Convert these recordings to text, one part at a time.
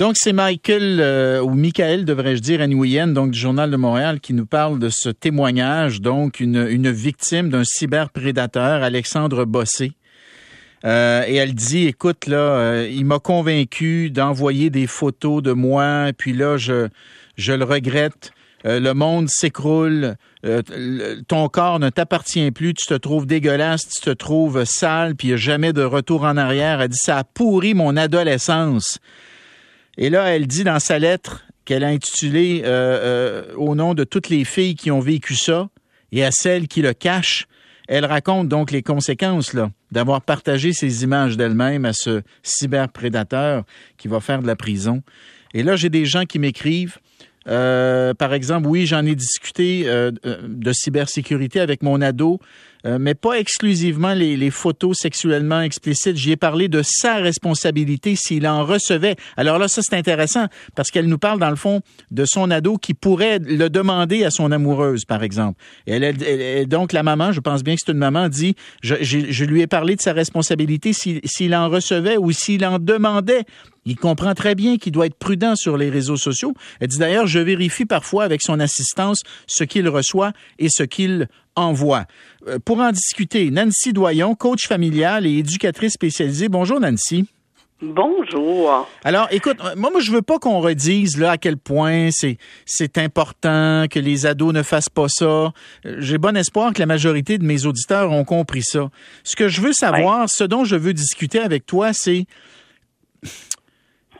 Donc, c'est Michael, euh, ou Michael, devrais-je dire, Nguyen, donc du Journal de Montréal, qui nous parle de ce témoignage, donc une, une victime d'un cyberprédateur, Alexandre Bossé. Euh, et elle dit, écoute, là, euh, il m'a convaincu d'envoyer des photos de moi, puis là, je, je le regrette. Le monde s'écroule, ton corps ne t'appartient plus, tu te trouves dégueulasse, tu te trouves sale, puis il n'y a jamais de retour en arrière. Elle dit, ça a pourri mon adolescence. Et là, elle dit dans sa lettre qu'elle a intitulée au nom de toutes les filles qui ont vécu ça et à celles qui le cachent, elle raconte donc les conséquences là, d'avoir partagé ces images d'elle-même à ce cyberprédateur qui va faire de la prison. Et là, j'ai des gens qui m'écrivent. Euh, par exemple, oui, j'en ai discuté euh, de cybersécurité avec mon ado. Euh, mais pas exclusivement les, photos sexuellement explicites. J'y ai parlé de sa responsabilité s'il en recevait. Alors là, ça c'est intéressant parce qu'elle nous parle dans le fond de son ado qui pourrait le demander à son amoureuse, par exemple. Et elle, donc la maman, je pense bien que c'est une maman, dit je, je, lui ai parlé de sa responsabilité s'il en recevait ou s'il en demandait. Il comprend très bien qu'il doit être prudent sur les réseaux sociaux. Elle dit d'ailleurs, je vérifie parfois avec son assistance ce qu'il reçoit et ce qu'il envoie. Euh, pour en discuter, Nancy Doyon, coach familial et éducatrice spécialisée. Bonjour Nancy. Bonjour. Alors, écoute, moi, moi je veux pas qu'on redise là à quel point c'est c'est important que les ados ne fassent pas ça. Euh, j'ai bon espoir que la majorité de mes auditeurs ont compris ça. Ce que je veux savoir, ce dont je veux discuter avec toi, c'est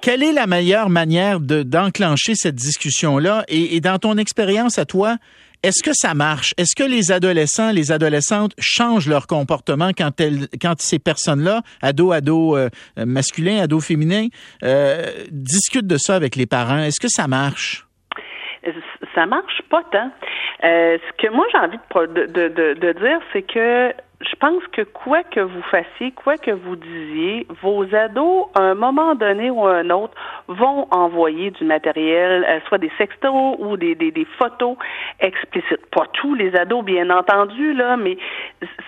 quelle est la meilleure manière de d'enclencher cette discussion là et, et dans ton expérience à toi, est-ce que ça marche? Est-ce que les adolescents, les adolescentes changent leur comportement quand elles, quand ces personnes-là, ados, ados euh, masculins, ados féminins, euh, discutent de ça avec les parents? Est-ce que ça marche? Ça marche pas tant. Euh, ce que moi j'ai envie de, de, de, de dire, c'est que je pense que quoi que vous fassiez, quoi que vous disiez, vos ados, à un moment donné ou à un autre, vont envoyer du matériel, euh, soit des sextos ou des, des, des, photos explicites. Pas tous les ados, bien entendu, là, mais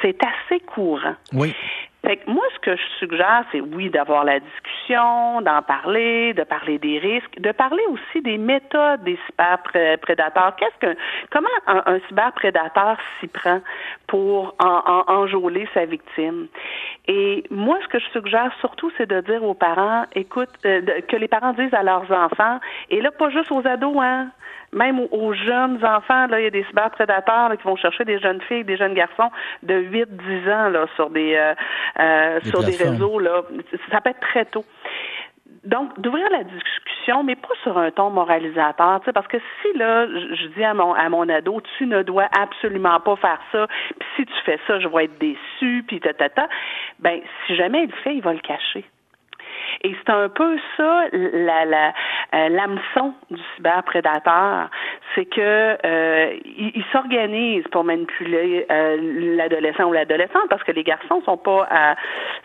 c'est assez courant. Oui. Fait que moi, ce que je suggère, c'est oui, d'avoir la discussion, d'en parler, de parler des risques, de parler aussi des méthodes des cyberprédateurs. Qu'est-ce que, comment un, cyberprédateur s'y prend pour en, enjôler sa victime? Et moi, ce que je suggère surtout, c'est de dire aux parents, écoute, euh, que les parents disent à leurs enfants, et là, pas juste aux ados, hein, même aux, jeunes enfants, là, il y a des cyberprédateurs qui vont chercher des jeunes filles, des jeunes garçons de 8, 10 ans là, sur des euh, euh sur des réseaux. Là. Ça peut être très tôt. Donc, d'ouvrir la discussion, mais pas sur un ton moralisateur, parce que si là, je dis à mon à mon ado, tu ne dois absolument pas faire ça, puis si tu fais ça, je vais être déçu, puis ta ta ta, ben si jamais il le fait, il va le cacher. Et c'est un peu ça la, la euh, l'hameçon du cyberprédateur, c'est que euh, il, s'organise pour manipuler euh, l'adolescent ou l'adolescente parce que les garçons sont pas à,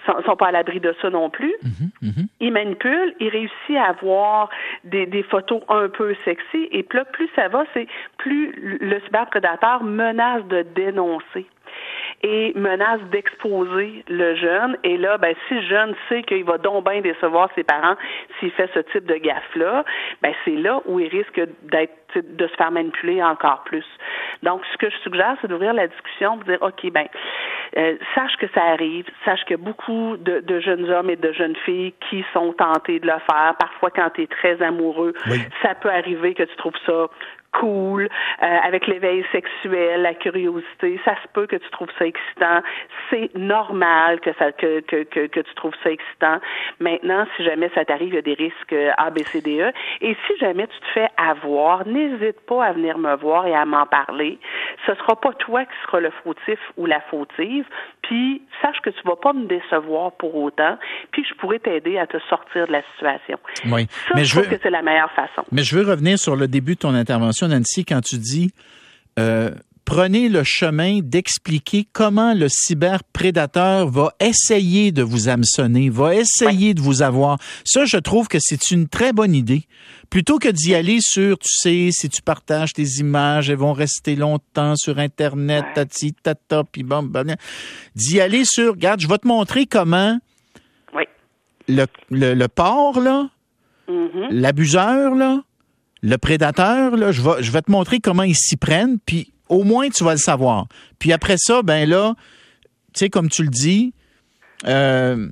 sont, pas à l'abri de ça non plus. Mm-hmm, mm-hmm. Il manipule, il réussit à avoir des, des photos un peu sexy et là, plus ça va, c'est plus le cyberprédateur menace de dénoncer et menace d'exposer le jeune. Et là, ben, si le jeune sait qu'il va donc bien décevoir ses parents s'il fait ce type de gaffe-là, ben, c'est là où il risque d'être de se faire manipuler encore plus. Donc, ce que je suggère, c'est d'ouvrir la discussion, de dire, OK, ben, euh, sache que ça arrive, sache que beaucoup de, de, jeunes hommes et de jeunes filles qui sont tentés de le faire, parfois quand tu es très amoureux, ça peut arriver que tu trouves ça cool, euh, avec l'éveil sexuel, la curiosité. Ça se peut que tu trouves ça excitant. C'est normal que, ça, que, que, que, que, tu trouves ça excitant. Maintenant, si jamais ça t'arrive, il y a des risques A, B, C, D, E. Et si jamais tu te fais avoir, n'hésite pas à venir me voir et à m'en parler. Ce sera pas toi qui sera le fautif ou la fautive. Puis, sache que tu vas pas me décevoir pour autant. Puis, je pourrais t'aider à te sortir de la situation. Oui. Ça, Mais je, trouve que c'est la meilleure façon. Mais je veux revenir sur le début de ton intervention Nancy, quand tu dis euh, prenez le chemin d'expliquer comment le cyberprédateur va essayer de vous hameçonner, va essayer de vous avoir. Ça, je trouve que c'est une très bonne idée. Plutôt que d'y aller sur, tu sais, si tu partages tes images, elles vont rester longtemps sur Internet, tati, tata, puis bon, d'y aller sur, regarde, je vais te montrer comment le, le, le porc, là, Mhm. L'abuseur, là, le prédateur, là, je vais, je vais te montrer comment ils s'y prennent, puis au moins tu vas le savoir. Puis après ça, ben là, tu sais, comme tu le dis, euh,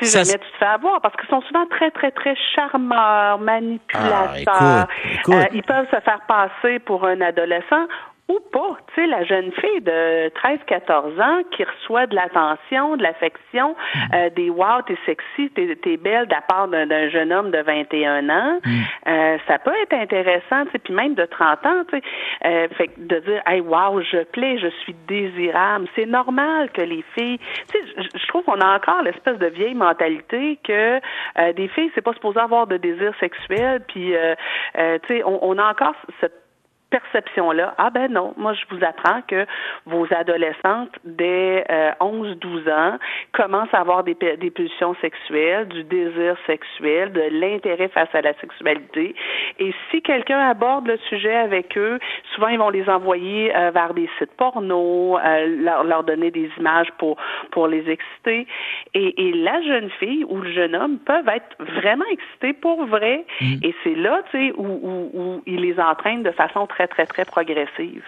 si Ça jamais tu te fais avoir, parce qu'ils sont souvent très, très, très charmeurs, manipulateurs. Ah, écoute, écoute. Euh, ils peuvent se faire passer pour un adolescent ou pas. Tu sais, la jeune fille de 13-14 ans qui reçoit de l'attention, de l'affection, euh, des wow, t'es sexy, t'es, t'es belle de la part d'un, d'un jeune homme de 21 ans, euh, ça peut être intéressant, tu sais, puis même de 30 ans, tu sais, euh, fait que de dire, hey, wow, je plais, je suis désirable. C'est normal que les filles, tu sais, je, je trouve qu'on a encore l'espèce de vieille mentalité que euh, des filles, c'est pas supposé avoir de désir sexuel, puis, euh, euh, tu sais, on, on a encore cette perception-là. Ah ben non, moi je vous apprends que vos adolescentes dès euh, 11-12 ans commencent à avoir des, pulsions sexuelles, du désir sexuel, de l'intérêt face à la sexualité. Et si quelqu'un aborde le sujet avec eux, souvent ils vont les envoyer euh, vers des sites porno, euh, leur, leur donner des images pour pour les exciter. Et, et la jeune fille ou le jeune homme peuvent être vraiment excités pour vrai. Et c'est là, tu sais, où, où, où ils les entraînent de façon très, très, très progressive.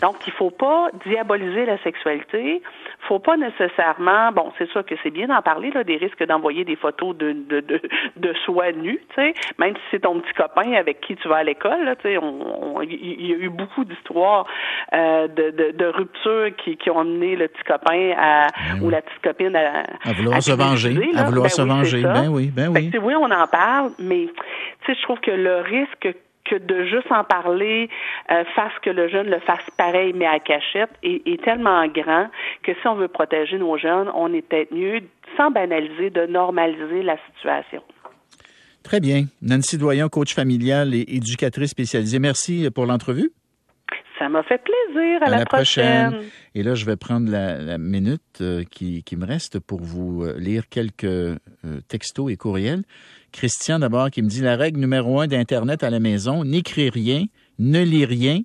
Donc, il faut pas diaboliser la sexualité. faut pas nécessairement, bon, c'est sûr que c'est bien d'en parler, là, des risques d'envoyer des photos de, de, de, de soi nu, tu sais, même si c'est ton petit copain avec qui tu vas à l'école, là, tu sais, il y a eu beaucoup d'histoires euh, de, de, de ruptures qui, qui ont amené le petit copain à, ou la petite copine à, À vouloir se se venger, suicider, à là. vouloir Ben se oui, venger. Ben oui, ben oui. que, oui, on en parle, mais tu sais, je trouve que le risque que de juste en parler euh, fasse que le jeune le fasse pareil mais à cachette est, est tellement grand que si on veut protéger nos jeunes, on est peut-être mieux, sans banaliser, de normaliser la situation. Très bien. Nancy Doyon, coach familial et éducatrice spécialisée. Merci pour l'entrevue. Ça m'a fait plaisir. À, la, prochaine. Et là, je vais prendre la, la minute euh, qui, qui me reste pour vous euh, lire quelques euh, textos et courriels. Christian, d'abord, qui me dit la règle numéro un d'Internet à la maison, n'écris rien, ne lis rien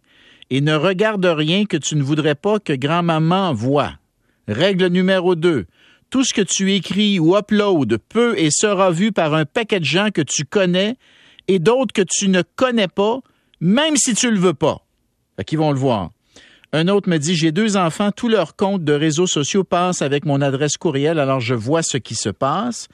et ne regarde rien que tu ne voudrais pas que grand-maman voie. Règle numéro deux, tout ce que tu écris ou uploads peut et sera vu par un paquet de gens que tu connais et d'autres que tu ne connais pas, même si tu le veux pas. Fait qu'ils vont le voir. Un autre me dit, j'ai deux enfants, tous leurs comptes de réseaux sociaux passent avec mon adresse courriel, alors je vois ce qui se passe.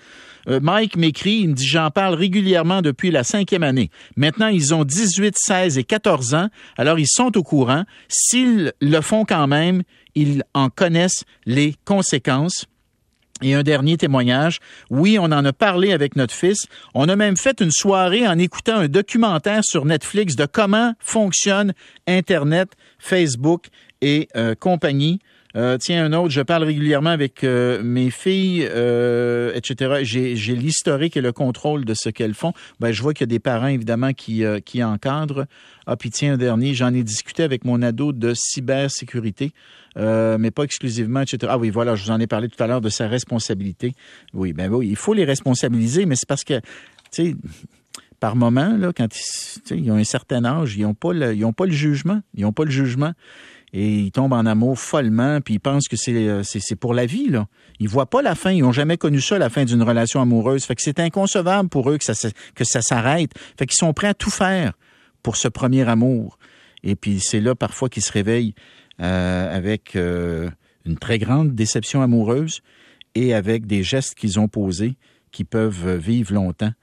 Euh, Mike m'écrit, il me dit, j'en parle régulièrement depuis la cinquième année. Maintenant, ils ont 18, 16 et 14 ans, alors ils sont au courant. S'ils le font quand même, ils en connaissent les conséquences. Et un dernier témoignage. Oui, on en a parlé avec notre fils. On a même fait une soirée en écoutant un documentaire sur Netflix de comment fonctionne Internet, Facebook et euh, compagnie. Euh, tiens, un autre, je parle régulièrement avec euh, mes filles, euh, etc. J'ai, l'historique et le contrôle de ce qu'elles font. Ben, je vois qu'il y a des parents, évidemment, qui, euh, qui encadrent. Ah, puis tiens, un dernier, j'en ai discuté avec mon ado de cybersécurité, euh, mais pas exclusivement, etc. Ah oui, voilà, je vous en ai parlé tout à l'heure de sa responsabilité. Oui, ben oui, il faut les responsabiliser, mais c'est parce que, tu sais, par moment, là, quand ils, ils ont un certain âge, ils n'ont pas, ils ont pas le jugement. Ils n'ont pas le jugement. Et ils tombent en amour follement, puis ils pensent que c'est, euh, c'est, c'est pour la vie. Là. Ils voient pas la fin. Ils n'ont jamais connu ça, la fin d'une relation amoureuse. Fait que c'est inconcevable pour eux que ça, que ça s'arrête. Fait qu'ils sont prêts à tout faire pour ce premier amour. Et puis c'est là parfois qu'ils se réveillent euh, avec euh, une très grande déception amoureuse et avec des gestes qu'ils ont posés qui peuvent vivre longtemps.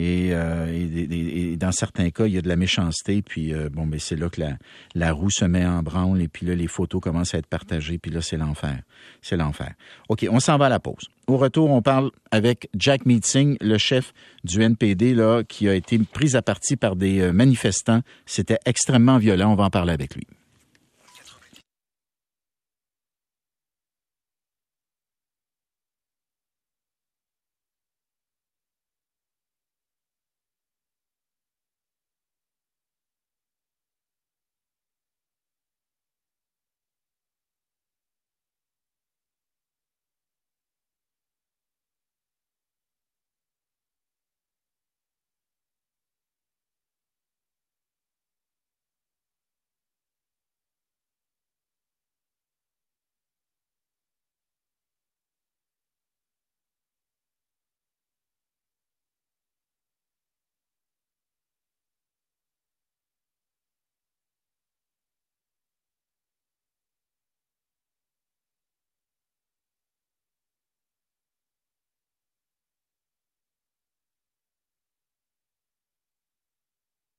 Et, euh, et- dans certains cas, il y a de la méchanceté. Puis euh, bon, ben c'est là que la, la roue se met en branle. Et puis là, les photos commencent à être partagées. Puis là, c'est l'enfer. C'est l'enfer. OK, on s'en va à la pause. Au retour, on parle avec Jack Meeting, le chef du NPD, là, qui a été pris à partie par des euh, manifestants. C'était extrêmement violent. On va en parler avec lui.